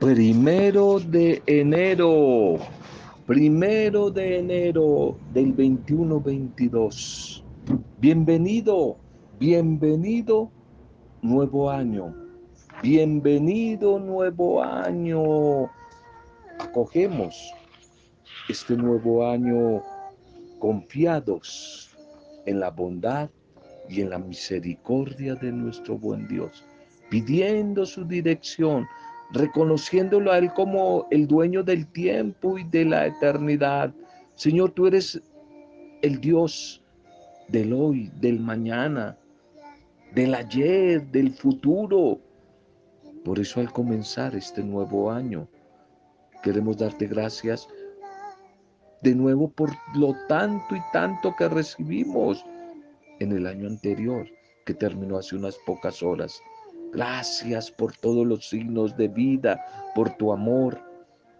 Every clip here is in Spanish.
Primero de enero, primero de enero del 21-22. Bienvenido, bienvenido nuevo año. Bienvenido nuevo año. Acogemos este nuevo año confiados en la bondad y en la misericordia de nuestro buen Dios, pidiendo su dirección reconociéndolo a Él como el dueño del tiempo y de la eternidad. Señor, tú eres el Dios del hoy, del mañana, del ayer, del futuro. Por eso al comenzar este nuevo año, queremos darte gracias de nuevo por lo tanto y tanto que recibimos en el año anterior, que terminó hace unas pocas horas. Gracias por todos los signos de vida, por tu amor,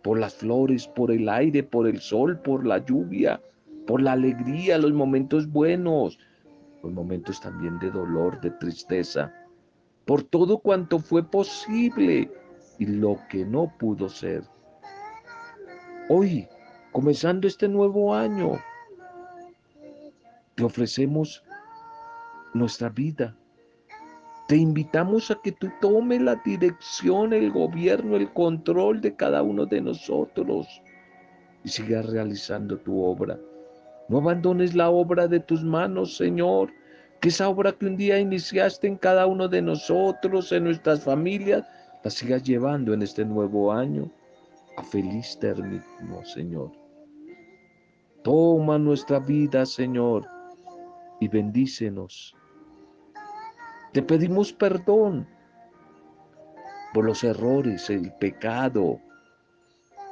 por las flores, por el aire, por el sol, por la lluvia, por la alegría, los momentos buenos, los momentos también de dolor, de tristeza, por todo cuanto fue posible y lo que no pudo ser. Hoy, comenzando este nuevo año, te ofrecemos nuestra vida, te invitamos a que tú tomes la dirección, el gobierno, el control de cada uno de nosotros y sigas realizando tu obra. No abandones la obra de tus manos, Señor, que esa obra que un día iniciaste en cada uno de nosotros, en nuestras familias, la sigas llevando en este nuevo año a feliz término, Señor. Toma nuestra vida, Señor, y bendícenos te pedimos perdón por los errores, el pecado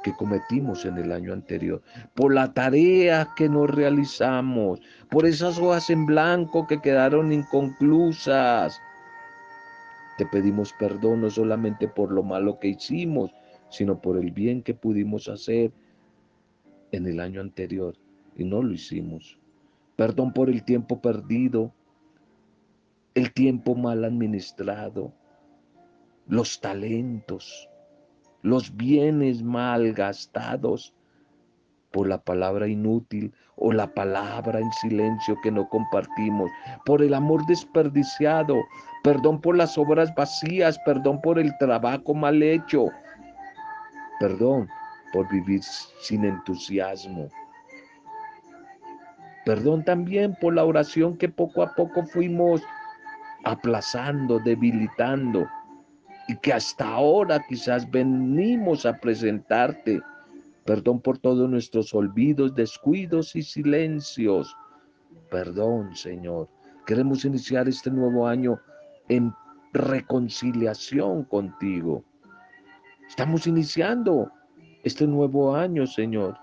que cometimos en el año anterior, por la tarea que no realizamos, por esas hojas en blanco que quedaron inconclusas. Te pedimos perdón no solamente por lo malo que hicimos, sino por el bien que pudimos hacer en el año anterior y no lo hicimos. Perdón por el tiempo perdido, el tiempo mal administrado, los talentos, los bienes mal gastados por la palabra inútil o la palabra en silencio que no compartimos, por el amor desperdiciado, perdón por las obras vacías, perdón por el trabajo mal hecho, perdón por vivir sin entusiasmo. Perdón también por la oración que poco a poco fuimos aplazando, debilitando, y que hasta ahora quizás venimos a presentarte. Perdón por todos nuestros olvidos, descuidos y silencios. Perdón, Señor. Queremos iniciar este nuevo año en reconciliación contigo. Estamos iniciando este nuevo año, Señor.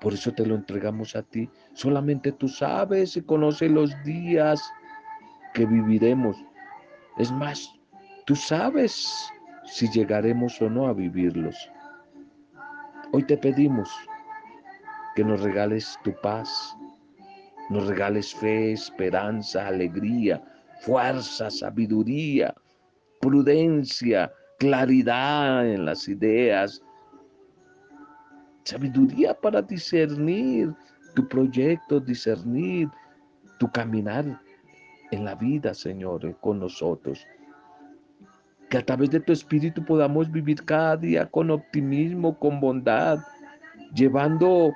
Por eso te lo entregamos a ti. Solamente tú sabes y conoces los días que viviremos. Es más, tú sabes si llegaremos o no a vivirlos. Hoy te pedimos que nos regales tu paz, nos regales fe, esperanza, alegría, fuerza, sabiduría, prudencia, claridad en las ideas, sabiduría para discernir tu proyecto, discernir tu caminar en la vida, Señor, eh, con nosotros. Que a través de tu Espíritu podamos vivir cada día con optimismo, con bondad, llevando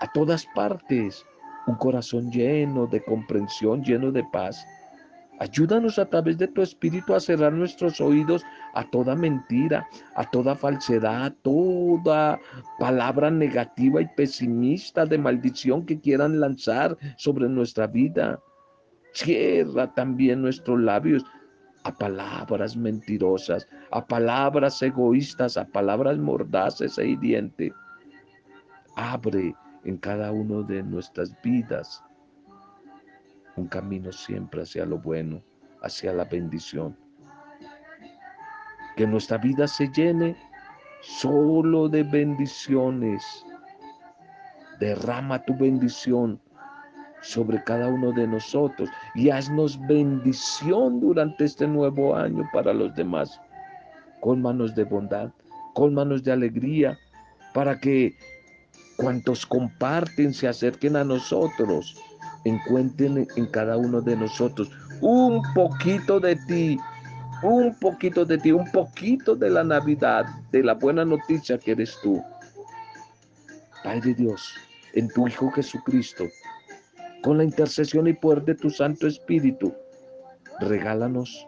a todas partes un corazón lleno de comprensión, lleno de paz. Ayúdanos a través de tu Espíritu a cerrar nuestros oídos a toda mentira, a toda falsedad, a toda palabra negativa y pesimista de maldición que quieran lanzar sobre nuestra vida. Cierra también nuestros labios a palabras mentirosas, a palabras egoístas, a palabras mordaces e hirientes. Abre en cada uno de nuestras vidas un camino siempre hacia lo bueno, hacia la bendición. Que nuestra vida se llene solo de bendiciones. Derrama tu bendición sobre cada uno de nosotros y haznos bendición durante este nuevo año para los demás. manos de bondad, manos de alegría, para que cuantos comparten se acerquen a nosotros, encuentren en cada uno de nosotros un poquito de ti, un poquito de ti, un poquito de la Navidad, de la buena noticia que eres tú. Padre Dios, en tu Hijo Jesucristo, con la intercesión y poder de tu Santo Espíritu, regálanos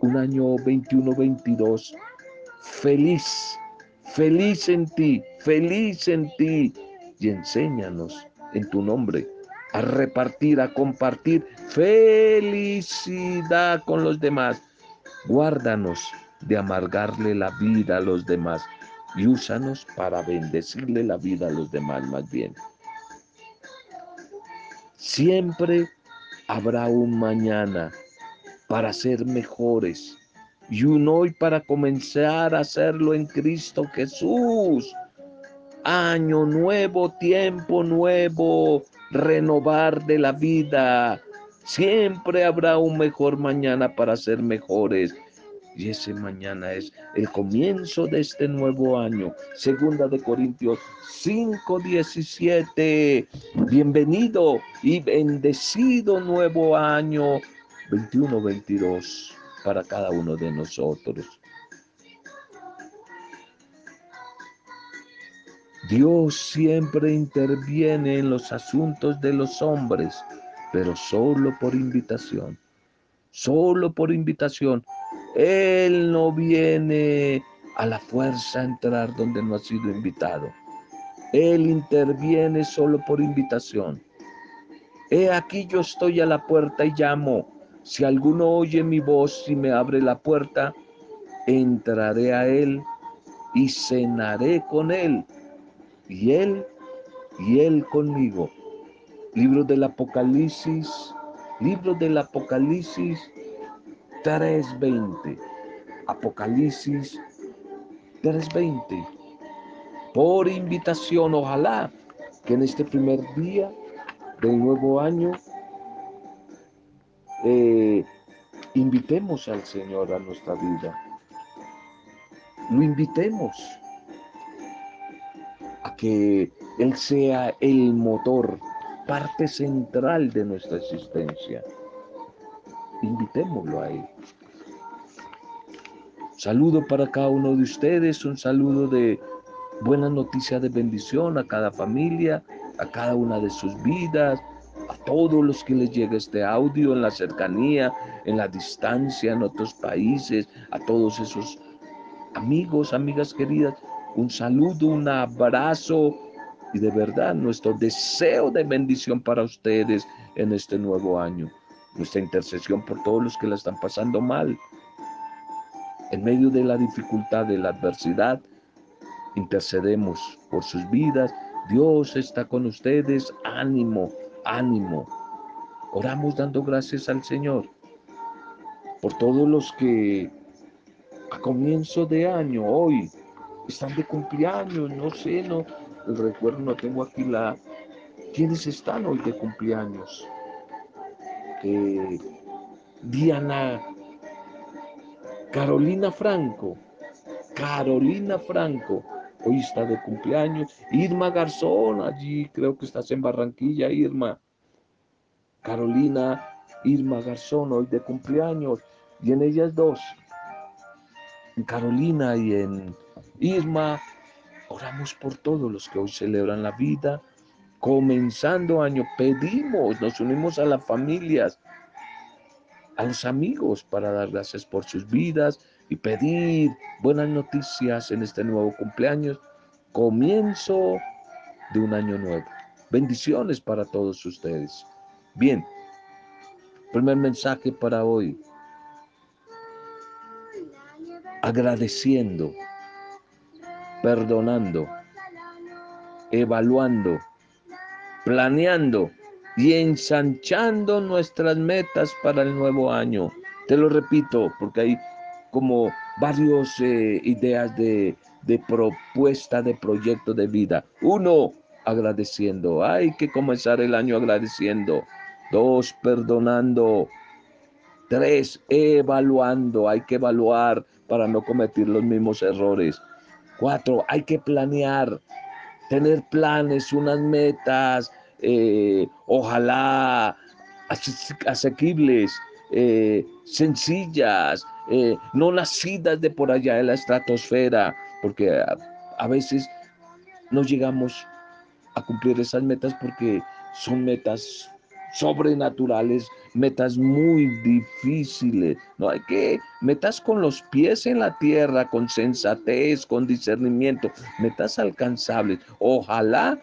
un año 21-22 feliz, feliz en ti, feliz en ti, y enséñanos en tu nombre a repartir, a compartir felicidad con los demás. Guárdanos de amargarle la vida a los demás y úsanos para bendecirle la vida a los demás más bien. Siempre habrá un mañana para ser mejores y un hoy para comenzar a hacerlo en Cristo Jesús. Año nuevo, tiempo nuevo, renovar de la vida. Siempre habrá un mejor mañana para ser mejores. Y ese mañana es el comienzo de este nuevo año. Segunda de Corintios 5:17. Bienvenido y bendecido nuevo año 21-22 para cada uno de nosotros. Dios siempre interviene en los asuntos de los hombres, pero solo por invitación. Solo por invitación. Él no viene a la fuerza a entrar donde no ha sido invitado. Él interviene solo por invitación. He aquí yo estoy a la puerta y llamo. Si alguno oye mi voz y me abre la puerta, entraré a él y cenaré con él, y él y él conmigo. Libro del Apocalipsis, libro del Apocalipsis 3:20. Apocalipsis 3:20. Por invitación, ojalá que en este primer día del nuevo año eh, invitemos al Señor a nuestra vida. Lo invitemos a que Él sea el motor, parte central de nuestra existencia. Invitémoslo a Él. Saludo para cada uno de ustedes, un saludo de buena noticia de bendición a cada familia, a cada una de sus vidas, a todos los que les llega este audio en la cercanía, en la distancia, en otros países, a todos esos amigos, amigas queridas, un saludo, un abrazo y de verdad nuestro deseo de bendición para ustedes en este nuevo año. Nuestra intercesión por todos los que la están pasando mal. En medio de la dificultad, de la adversidad, intercedemos por sus vidas. Dios está con ustedes. Ánimo, ánimo. Oramos dando gracias al Señor por todos los que a comienzo de año, hoy, están de cumpleaños, no sé, no, el recuerdo no tengo aquí la... ¿Quiénes están hoy de cumpleaños? Diana Carolina Franco, Carolina Franco, hoy está de cumpleaños. Irma Garzón, allí creo que estás en Barranquilla, Irma. Carolina, Irma Garzón, hoy de cumpleaños. Y en ellas dos, en Carolina y en Irma, oramos por todos los que hoy celebran la vida. Comenzando año, pedimos, nos unimos a las familias, a los amigos para dar gracias por sus vidas y pedir buenas noticias en este nuevo cumpleaños, comienzo de un año nuevo. Bendiciones para todos ustedes. Bien, primer mensaje para hoy. Agradeciendo, perdonando, evaluando, planeando y ensanchando nuestras metas para el nuevo año. Te lo repito porque hay como varias eh, ideas de, de propuesta de proyecto de vida. Uno, agradeciendo. Hay que comenzar el año agradeciendo. Dos, perdonando. Tres, evaluando. Hay que evaluar para no cometer los mismos errores. Cuatro, hay que planear, tener planes, unas metas, eh, ojalá asequibles, eh, sencillas, eh, no nacidas de por allá de la estratosfera, porque a, veces no llegamos a cumplir esas metas porque son metas sobrenaturales, metas muy difíciles. No hay que metas con los pies en la tierra, con sensatez, con discernimiento, metas alcanzables. Ojalá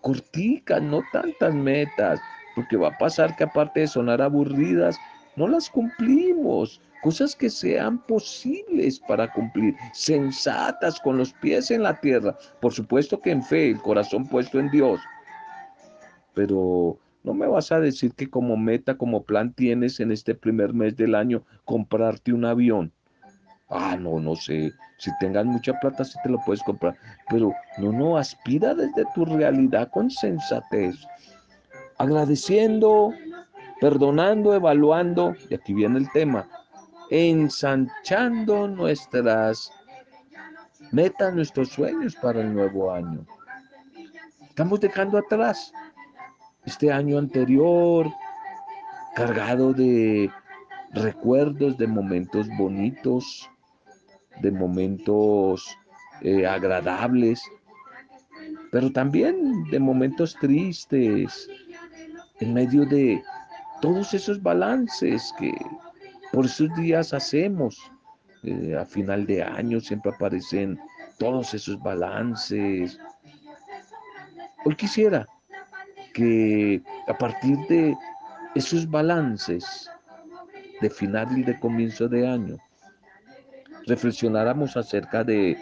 corticas, no tantas metas, porque va a pasar que aparte de sonar aburridas, no las cumplimos. Cosas que sean posibles para cumplir, sensatas, con los pies en la tierra. Por supuesto que en fe, el corazón puesto en Dios. Pero no me vas a decir que como meta, como plan tienes en este primer mes del año comprarte un avión. Ah, no, no sé. Si tengas mucha plata, sí te lo puedes comprar. Pero no, no, aspira desde tu realidad con sensatez. Agradeciendo, perdonando, evaluando, y aquí viene el tema, ensanchando nuestras metas, nuestros sueños para el nuevo año. Estamos dejando atrás este año anterior, cargado de recuerdos, de momentos bonitos, de momentos eh, agradables, pero también de momentos tristes, en medio de todos esos balances que por esos días hacemos. Eh, a final de año siempre aparecen todos esos balances. Hoy quisiera que a partir de esos balances de final y de comienzo de año, reflexionáramos acerca de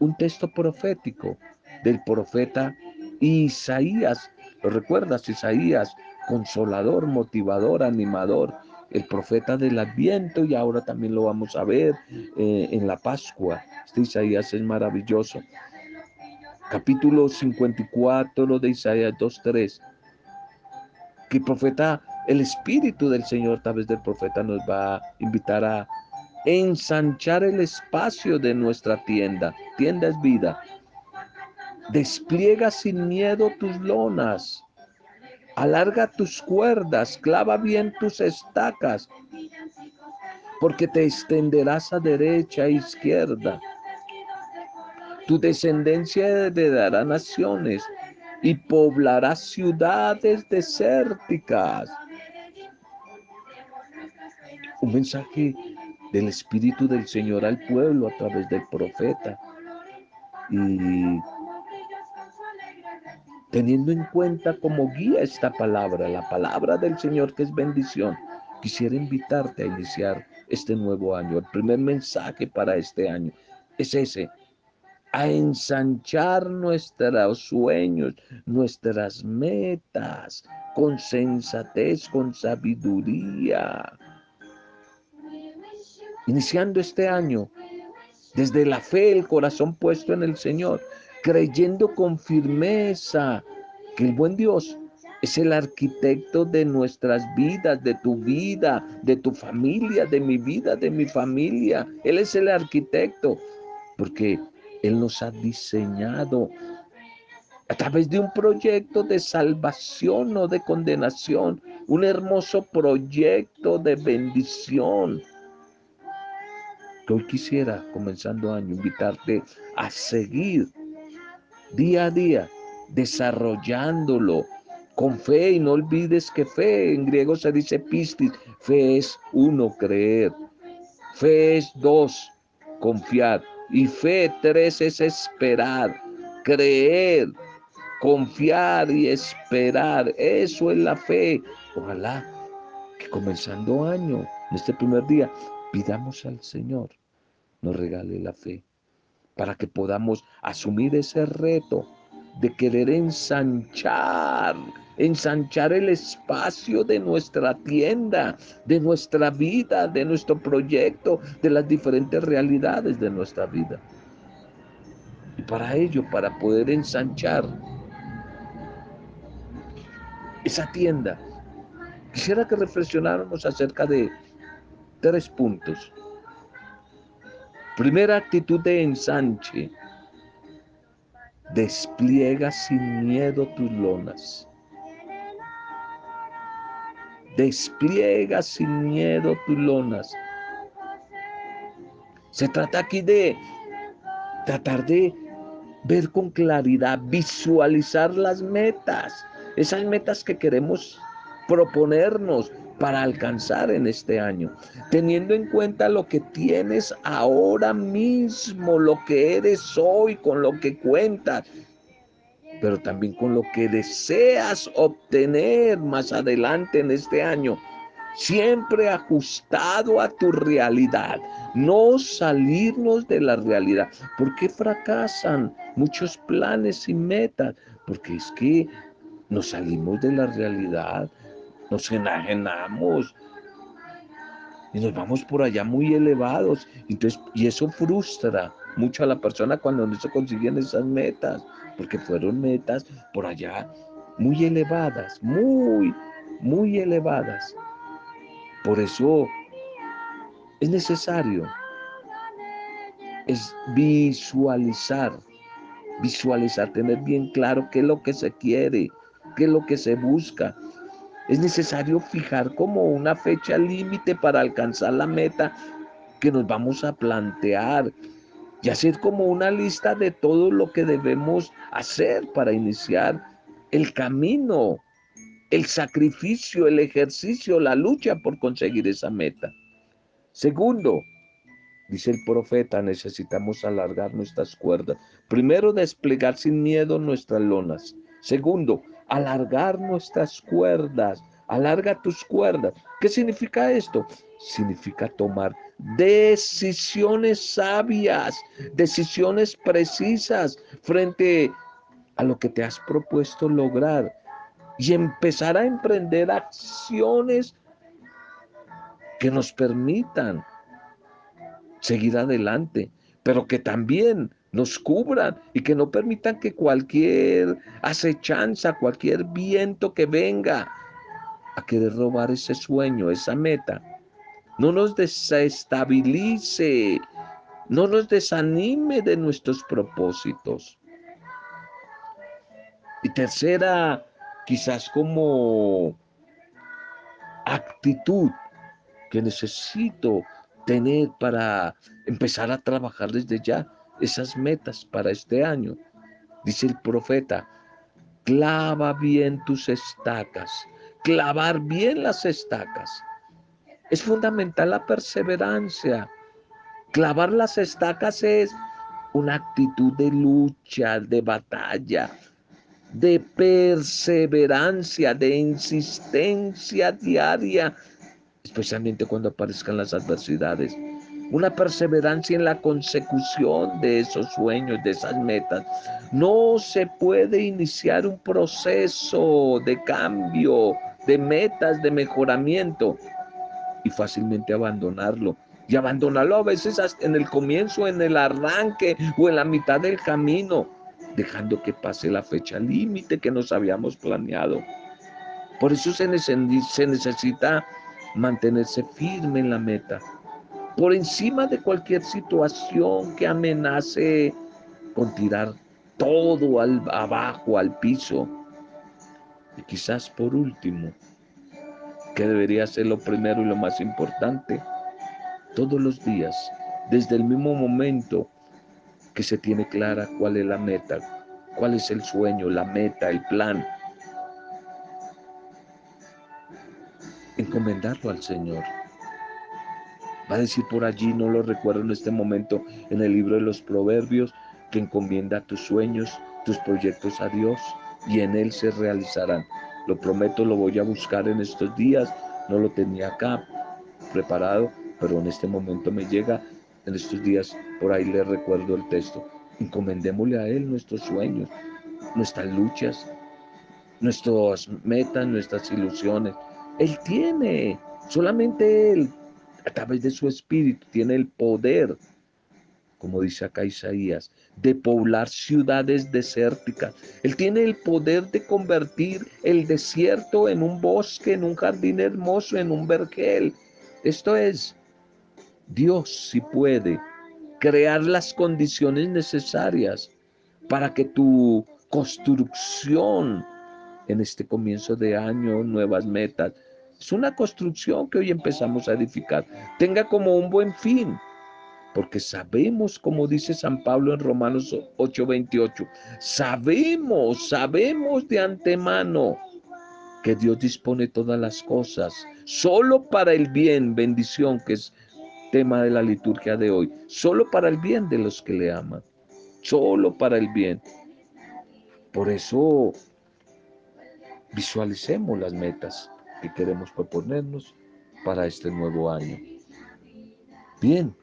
un texto profético del profeta Isaías. ¿Lo recuerdas? Isaías, consolador, motivador, animador, el profeta del Adviento y ahora también lo vamos a ver eh, en la Pascua. Este Isaías es maravilloso. Capítulo 54 de Isaías 2.3 que el profeta, el Espíritu del Señor a través del profeta nos va a invitar a ensanchar el espacio de nuestra tienda. Tienda es vida. Despliega sin miedo tus lonas. Alarga tus cuerdas, clava bien tus estacas, porque te extenderás a derecha e izquierda. Tu descendencia heredará naciones y poblará ciudades desérticas. Un mensaje del Espíritu del Señor al pueblo a través del profeta. Y teniendo en cuenta como guía esta palabra, la palabra del Señor que es bendición, quisiera invitarte a iniciar este nuevo año. El primer mensaje para este año es ese, a ensanchar nuestros sueños, nuestras metas, con sensatez, con sabiduría. Iniciando este año, desde la fe, el corazón puesto en el Señor, creyendo con firmeza que el buen Dios es el arquitecto de nuestras vidas, de tu vida, de tu familia, de mi vida, de mi familia. Él es el arquitecto, porque él nos ha diseñado a través de un proyecto de salvación o de condenación, un hermoso proyecto de bendición. Que hoy quisiera, comenzando año, invitarte a seguir día a día desarrollándolo con fe. Y no olvides que fe en griego se dice pistis, fe es uno, creer, fe es dos, confiar y fe, tres, es esperar, creer, confiar y esperar. Eso es la fe. Ojalá que comenzando año, en este primer día, pidamos al Señor nos regale la fe para que podamos asumir ese reto de querer ensanchar ensanchar el espacio de nuestra tienda, de nuestra vida, de nuestro proyecto, de las diferentes realidades de nuestra vida. Y para ello, para poder ensanchar esa tienda, quisiera que reflexionáramos acerca de tres puntos. Primera actitud de ensanche. Despliega sin miedo tus lonas. Despliega sin miedo tus lonas. Se trata aquí de tratar de ver con claridad, visualizar las metas, esas metas que queremos proponernos para alcanzar en este año, teniendo en cuenta lo que tienes ahora mismo, lo que eres hoy, con lo que cuentas, pero también con lo que deseas obtener más adelante en este año siempre ajustado a tu realidad, no salirnos de la realidad. ¿Por qué fracasan muchos planes y metas? Porque es que nos salimos de la realidad, nos enajenamos y nos vamos por allá muy elevados. Entonces, y eso frustra mucho a la persona cuando no se consiguen esas metas, porque fueron metas por allá muy elevadas, muy, muy elevadas. Por eso es necesario es visualizar, visualizar, tener bien claro qué es lo que se quiere, qué es lo que se busca. Es necesario fijar como una fecha límite para alcanzar la meta que nos vamos a plantear y hacer como una lista de todo lo que debemos hacer para iniciar el camino el sacrificio, el ejercicio, la lucha por conseguir esa meta. Segundo, dice el profeta, necesitamos alargar nuestras cuerdas. Primero, desplegar sin miedo nuestras lonas. Segundo, alargar nuestras cuerdas. Alarga tus cuerdas. ¿Qué significa esto? Significa tomar decisiones sabias, decisiones precisas frente a lo que te has propuesto lograr y empezar a emprender acciones que nos permitan seguir adelante, pero que también nos cubran y que no permitan que cualquier acechanza, cualquier viento que venga a querer robar ese sueño, esa meta, no nos desestabilice, no nos desanime de nuestros propósitos. Y tercera quizás como actitud que necesito tener para empezar a trabajar desde ya esas metas para este año. Dice el profeta, clava bien tus estacas, clavar bien las estacas. Es fundamental la perseverancia. Clavar las estacas es una actitud de lucha, de batalla, de perseverancia, de insistencia diaria, especialmente cuando aparezcan las adversidades. Una perseverancia en la consecución de esos sueños, de esas metas. No se puede iniciar un proceso de cambio, de metas, de mejoramiento y fácilmente abandonarlo. Y abandonarlo a veces en el comienzo, en el arranque o en la mitad del camino dejando que pase la fecha límite que nos habíamos planeado. Por eso se, necesita mantenerse firme en la meta, por encima de cualquier situación que amenace con tirar todo al, abajo, al piso. Y quizás por último, que debería ser lo primero y lo más importante, todos los días, desde el mismo momento que se tiene clara cuál es la meta, cuál es el sueño, la meta, el plan. Encomendarlo al Señor. A decir por allí, no lo recuerdo en este momento, en el libro de los Proverbios, que encomienda tus sueños, tus proyectos a Dios y en Él se realizarán. Lo prometo, lo voy a buscar en estos días. No lo tenía acá preparado, pero en este momento me llega en estos días, por ahí le recuerdo el texto. Encomendémosle a Él nuestros sueños, nuestras luchas, nuestras metas, nuestras ilusiones. Él tiene, solamente Él, a través de su espíritu, tiene el poder, como dice acá Isaías, de poblar ciudades desérticas. Él tiene el poder de convertir el desierto en un bosque, en un jardín hermoso, en un vergel. Esto es Dios sí puede crear las condiciones necesarias para que tu construcción en este comienzo de año, nuevas metas, es una construcción que hoy empezamos a edificar, tenga como un buen fin, porque sabemos, como dice San Pablo en Romanos 8:28, sabemos, sabemos de antemano que Dios dispone todas las cosas solo para el bien, bendición, que es tema de la liturgia de hoy, solo para el bien de los que le aman, solo para el bien. Por eso visualicemos las metas que queremos proponernos para este nuevo año. Bien,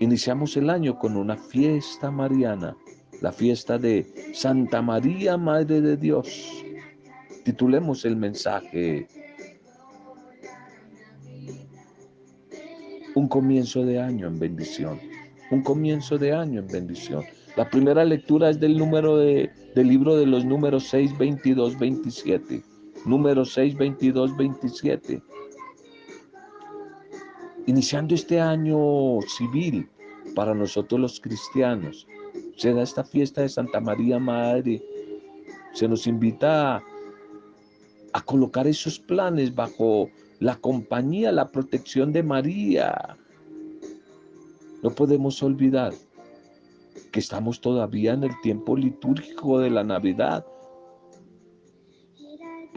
iniciamos el año con una fiesta mariana, la fiesta de Santa María, Madre de Dios. Titulemos el mensaje Un comienzo de año en bendición. Un comienzo de año en bendición. La primera lectura es del número de, del libro de los números 6, 22, 27. Número 6, 22, 27. Iniciando este año civil para nosotros los cristianos, se da esta fiesta de Santa María Madre. Se nos invita a, a colocar esos planes bajo la compañía, la protección de María. No podemos olvidar que estamos todavía en el tiempo litúrgico de la Navidad.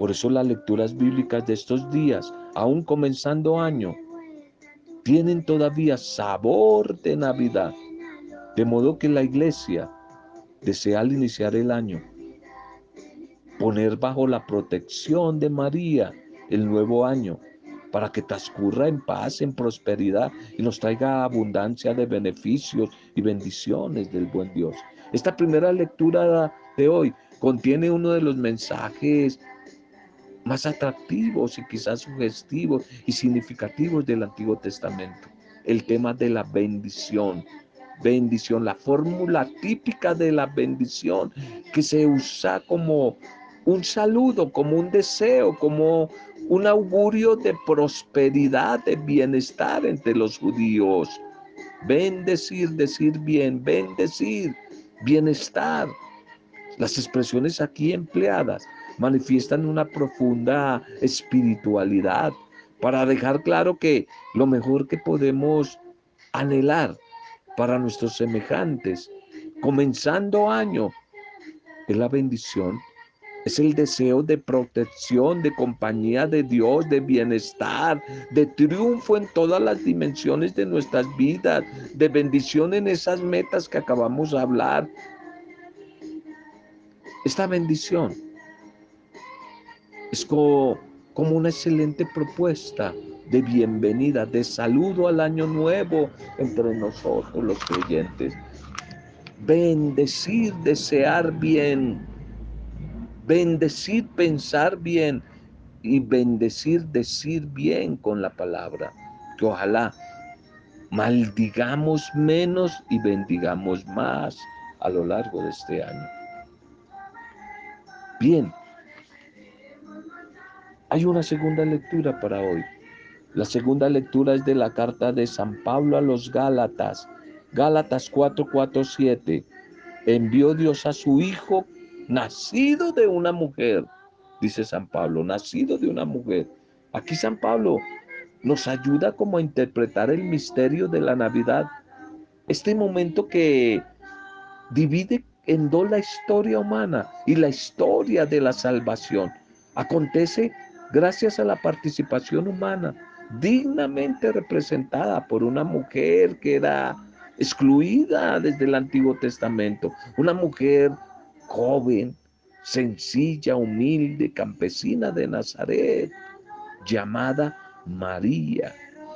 Por eso las lecturas bíblicas de estos días, aún comenzando año, tienen todavía sabor de Navidad. De modo que la iglesia desea al iniciar el año poner bajo la protección de María el nuevo año para que transcurra en paz, en prosperidad y nos traiga abundancia de beneficios y bendiciones del buen Dios. Esta primera lectura de hoy contiene uno de los mensajes más atractivos y quizás sugestivos y significativos del Antiguo Testamento. El tema de la bendición. Bendición, la fórmula típica de la bendición que se usa como un saludo, como un deseo, como un augurio de prosperidad, de bienestar entre los judíos. Bendecir, decir bien, bendecir, bienestar. Las expresiones aquí empleadas manifiestan una profunda espiritualidad para dejar claro que lo mejor que podemos anhelar para nuestros semejantes, comenzando año, es la bendición es el deseo de protección, de compañía de Dios, de bienestar, de triunfo en todas las dimensiones de nuestras vidas, de bendición en esas metas que acabamos de hablar. Esta bendición es como, como una excelente propuesta de bienvenida, de saludo al año nuevo entre nosotros los creyentes. Bendecir, desear bien, Bendecir, pensar bien y bendecir, decir bien con la palabra. Que ojalá maldigamos menos y bendigamos más a lo largo de este año. Bien, hay una segunda lectura para hoy. La segunda lectura es de la carta de San Pablo a los Gálatas. Gálatas 447. Envió Dios a su Hijo nacido de una mujer, dice San Pablo, nacido de una mujer. Aquí San Pablo nos ayuda como a interpretar el misterio de la Navidad. Este momento que divide en dos la historia humana y la historia de la salvación. Acontece gracias a la participación humana, dignamente representada por una mujer que era excluida desde el Antiguo Testamento, una mujer joven, sencilla, humilde, campesina de Nazaret, llamada María,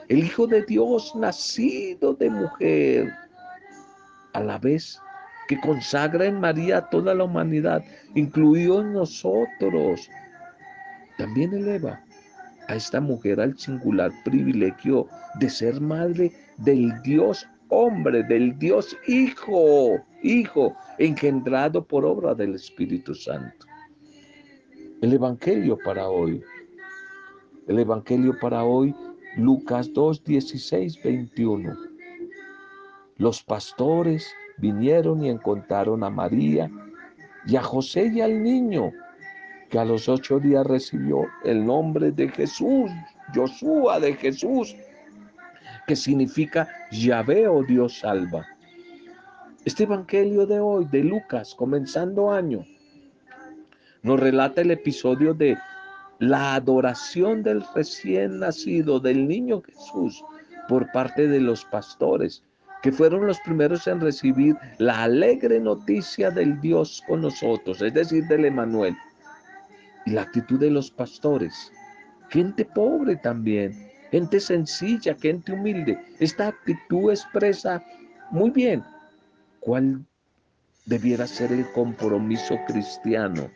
el Hijo de Dios nacido de mujer, a la vez que consagra en María a toda la humanidad, incluidos nosotros. También eleva a esta mujer al singular privilegio de ser madre del Dios hombre, del Dios Hijo, Hijo, engendrado por obra del Espíritu Santo. El Evangelio para hoy. El Evangelio para hoy, Lucas 2, 16, 21. los pastores vinieron y encontraron a María y a José y al niño, a los ocho días recibió el nombre de Jesús, Josué de Jesús, que significa Yahvé o Dios salva. Este evangelio de hoy, de Lucas, comenzando año, nos relata el episodio de la adoración del recién nacido, del niño Jesús, por parte de los pastores, que fueron los primeros en recibir la alegre noticia del Dios con nosotros, es decir, del Emanuel. Y la actitud de los pastores, gente pobre también, gente sencilla, gente humilde. Esta actitud expresa muy bien cuál debiera ser el compromiso cristiano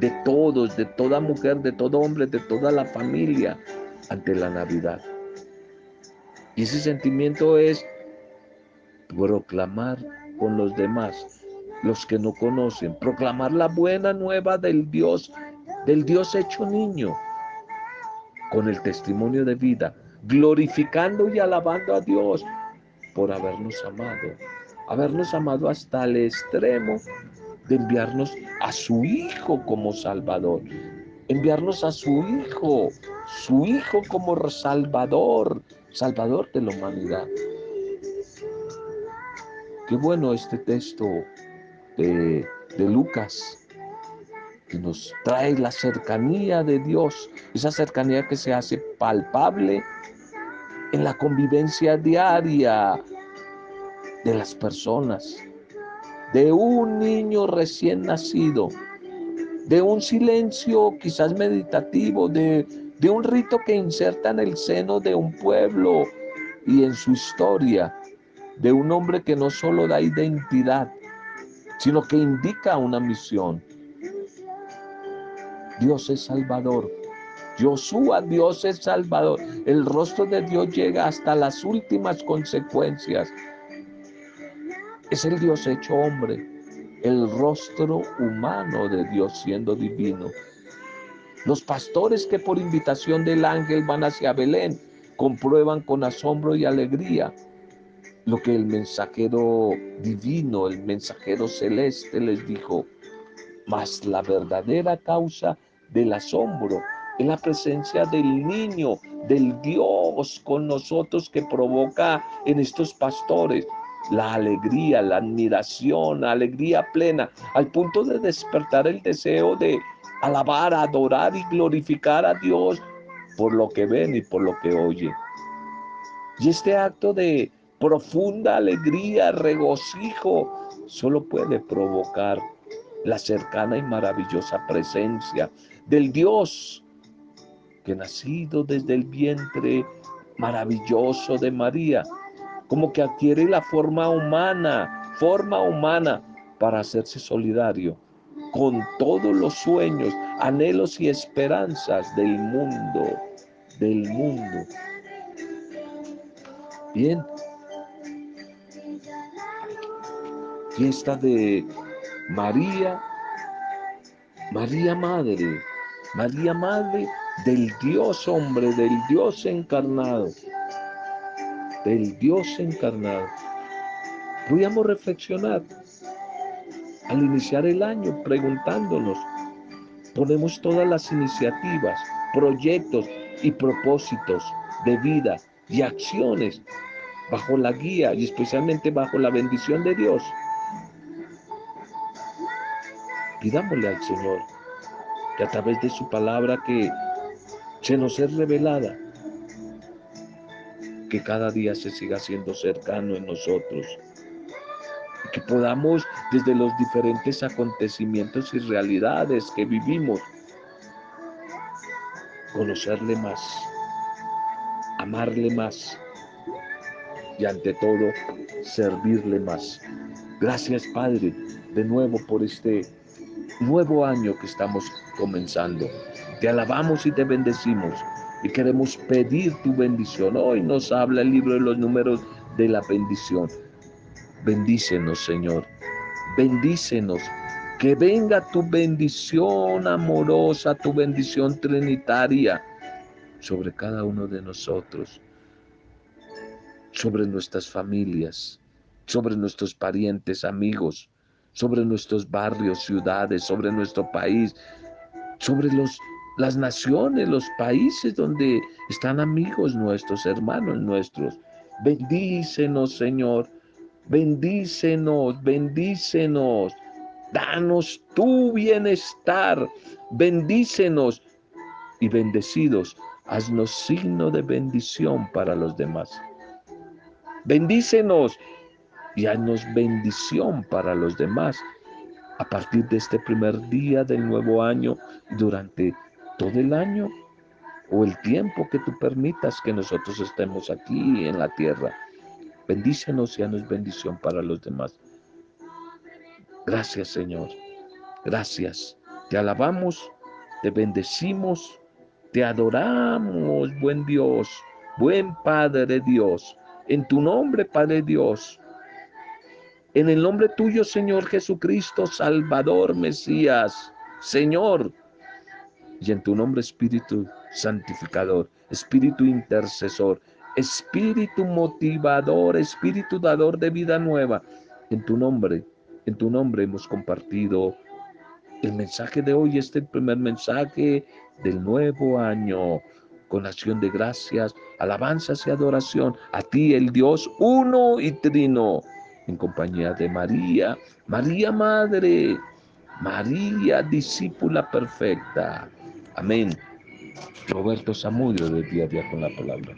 de todos, de toda mujer, de todo hombre, de toda la familia ante la Navidad. Y ese sentimiento es proclamar con los demás, los que no conocen, proclamar la buena nueva del Dios, del Dios hecho niño, con el testimonio de vida, glorificando y alabando a Dios por habernos amado, habernos amado hasta el extremo de enviarnos a su Hijo como Salvador, enviarnos a su Hijo, su Hijo como Salvador, Salvador de la humanidad. Qué bueno este texto de, de Lucas, que nos trae la cercanía de Dios, esa cercanía que se hace palpable en la convivencia diaria de las personas, de un niño recién nacido, de un silencio quizás meditativo, de, de un rito que inserta en el seno de un pueblo y en su historia, de un hombre que no solo da identidad, sino que indica una misión. Dios es Salvador. Josué, Dios es Salvador. El rostro de Dios llega hasta las últimas consecuencias. Es el Dios hecho hombre, el rostro humano de Dios siendo divino. Los pastores que por invitación del ángel van hacia Belén comprueban con asombro y alegría lo que el mensajero divino, el mensajero celeste les dijo. Mas la verdadera causa del asombro es la presencia del niño, del Dios con nosotros que provoca en estos pastores la alegría, la admiración, alegría plena, al punto de despertar el deseo de alabar, adorar y glorificar a Dios por lo que ven y por lo que oyen. Y este acto de profunda alegría, regocijo, solo puede provocar la cercana y maravillosa presencia del Dios que nacido desde el vientre maravilloso de María, como que adquiere la forma humana, forma humana para hacerse solidario con todos los sueños, anhelos y esperanzas del mundo, del mundo. Bien. Fiesta de María, María Madre, María Madre del Dios hombre, del Dios encarnado del Dios encarnado. Podríamos reflexionar al iniciar el año preguntándonos, ponemos todas las iniciativas, proyectos y propósitos de vida y acciones bajo la guía y especialmente bajo la bendición de Dios. Pidámosle al Señor que a través de su palabra que se nos es revelada, que cada día se siga siendo cercano en nosotros. Que podamos desde los diferentes acontecimientos y realidades que vivimos, conocerle más, amarle más y ante todo servirle más. Gracias Padre de nuevo por este nuevo año que estamos comenzando. Te alabamos y te bendecimos y queremos pedir tu bendición. Hoy nos habla el libro de los números de la bendición. Bendícenos, Señor. Bendícenos. Que venga tu bendición amorosa, tu bendición trinitaria sobre cada uno de nosotros, sobre nuestras familias, sobre nuestros parientes, amigos, sobre nuestros barrios, ciudades, sobre nuestro país, sobre los, las naciones, los países donde están amigos nuestros, hermanos nuestros. Bendícenos, Señor. Bendícenos, bendícenos. Danos tu bienestar. Bendícenos y bendecidos. Haznos signo de bendición para los demás. Bendícenos y haznos bendición para los demás a partir de este primer día del nuevo año durante todo el año o el tiempo que tú permitas que nosotros estemos aquí en la tierra. Bendícenos y haznos bendición para los demás. Gracias Señor. Gracias. Te alabamos, te bendecimos, te adoramos, buen Dios, buen Padre Dios. En tu nombre, Padre Dios. En el nombre tuyo, Señor Jesucristo, Salvador, Mesías, Señor. Y en tu nombre, Espíritu Santificador, Espíritu Intercesor, Espíritu motivador, Espíritu dador de vida nueva. En tu nombre, en tu nombre hemos compartido el mensaje de hoy, este el primer mensaje del nuevo año con acción de gracias, alabanzas y adoración a ti, el Dios uno y trino, en compañía de María, María Madre, María discípula perfecta. Amén. Roberto Zamudio de Día a Día con la Palabra.